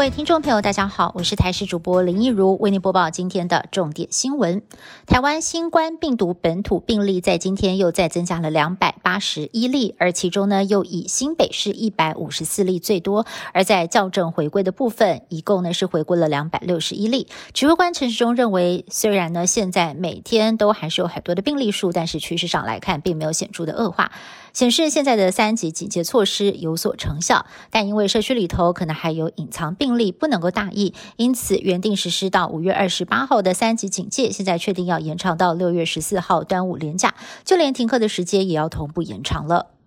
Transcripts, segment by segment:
各位听众朋友，大家好，我是台视主播林一如，为您播报今天的重点新闻。台湾新冠病毒本土病例在今天又再增加了两百八十一例，而其中呢，又以新北市一百五十四例最多。而在校正回归的部分，一共呢是回归了两百六十一例。指挥官陈时中认为，虽然呢现在每天都还是有很多的病例数，但是趋势上来看，并没有显著的恶化，显示现在的三级警戒措施有所成效。但因为社区里头可能还有隐藏病例不能够大意，因此原定实施到五月二十八号的三级警戒，现在确定要延长到六月十四号端午连假，就连停课的时间也要同步延长了。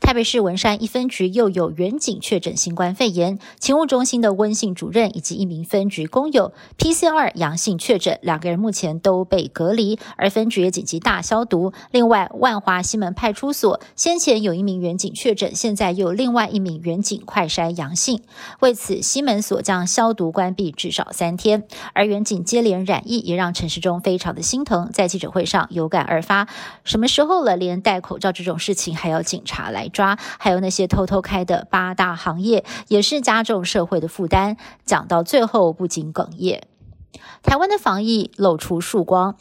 台北市文山一分局又有员警确诊新冠肺炎，勤务中心的温信主任以及一名分局工友 PCR 阳性确诊，两个人目前都被隔离，而分局也紧急大消毒。另外，万华西门派出所先前有一名员警确诊，现在又有另外一名员警快筛阳性，为此西门所将消毒关闭至少三天。而员警接连染疫，也让陈时中非常的心疼，在记者会上有感而发：什么时候了，连戴口罩这种事情还要警察？来抓，还有那些偷偷开的八大行业，也是加重社会的负担。讲到最后，不仅哽咽。台湾的防疫露出曙光，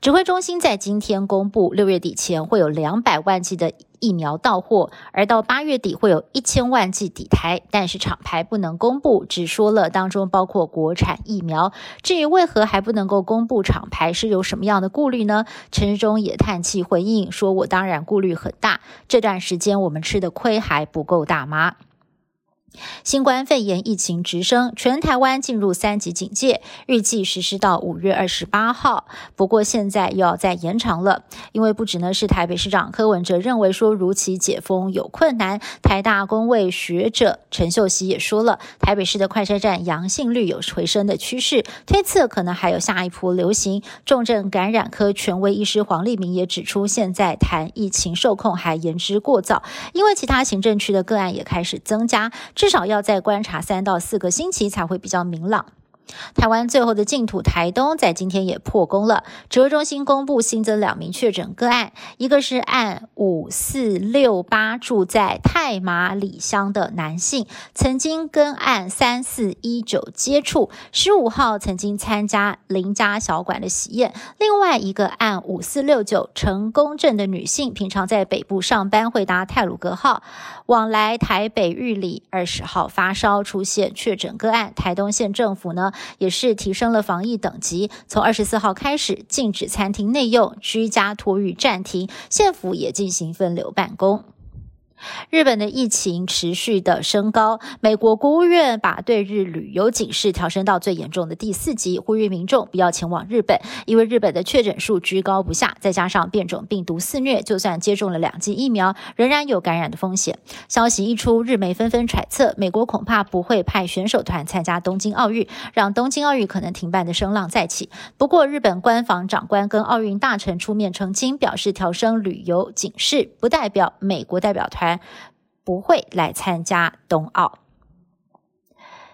指挥中心在今天公布，六月底前会有两百万剂的。疫苗到货，而到八月底会有一千万剂抵台，但是厂牌不能公布，只说了当中包括国产疫苗。至于为何还不能够公布厂牌，是有什么样的顾虑呢？陈时中也叹气回应说：“我当然顾虑很大，这段时间我们吃的亏还不够大吗？”新冠肺炎疫情直升，全台湾进入三级警戒，预计实施到五月二十八号。不过现在又要再延长了，因为不止呢是台北市长柯文哲认为说如期解封有困难，台大公卫学者陈秀熙也说了，台北市的快筛站阳性率有回升的趋势，推测可能还有下一波流行。重症感染科权威医师黄立明也指出，现在谈疫情受控还言之过早，因为其他行政区的个案也开始增加。至少要再观察三到四个星期才会比较明朗。台湾最后的净土台东在今天也破功了。指挥中心公布新增两名确诊个案，一个是按五四六八住在太马里乡的男性，曾经跟按三四一九接触，十五号曾经参加邻家小馆的喜宴。另外一个按五四六九成功镇的女性，平常在北部上班，会搭泰鲁格号往来台北玉里，二十号发烧出现确诊个案。台东县政府呢？也是提升了防疫等级，从二十四号开始禁止餐厅内用，居家托育暂停，县府也进行分流办公。日本的疫情持续的升高，美国国务院把对日旅游警示调升到最严重的第四级，呼吁民众不要前往日本，因为日本的确诊数居高不下，再加上变种病毒肆虐，就算接种了两剂疫苗，仍然有感染的风险。消息一出，日媒纷纷揣测，美国恐怕不会派选手团参加东京奥运，让东京奥运可能停办的声浪再起。不过，日本官方长官跟奥运大臣出面澄清，表示调升旅游警示，不代表美国代表团。不会来参加冬奥。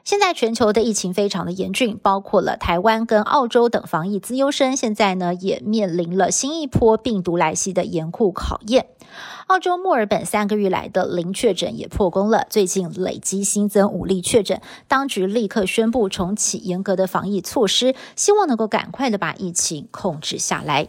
现在全球的疫情非常的严峻，包括了台湾跟澳洲等防疫资优生，现在呢也面临了新一波病毒来袭的严酷考验。澳洲墨尔本三个月来的零确诊也破功了，最近累积新增五例确诊，当局立刻宣布重启严格的防疫措施，希望能够赶快的把疫情控制下来。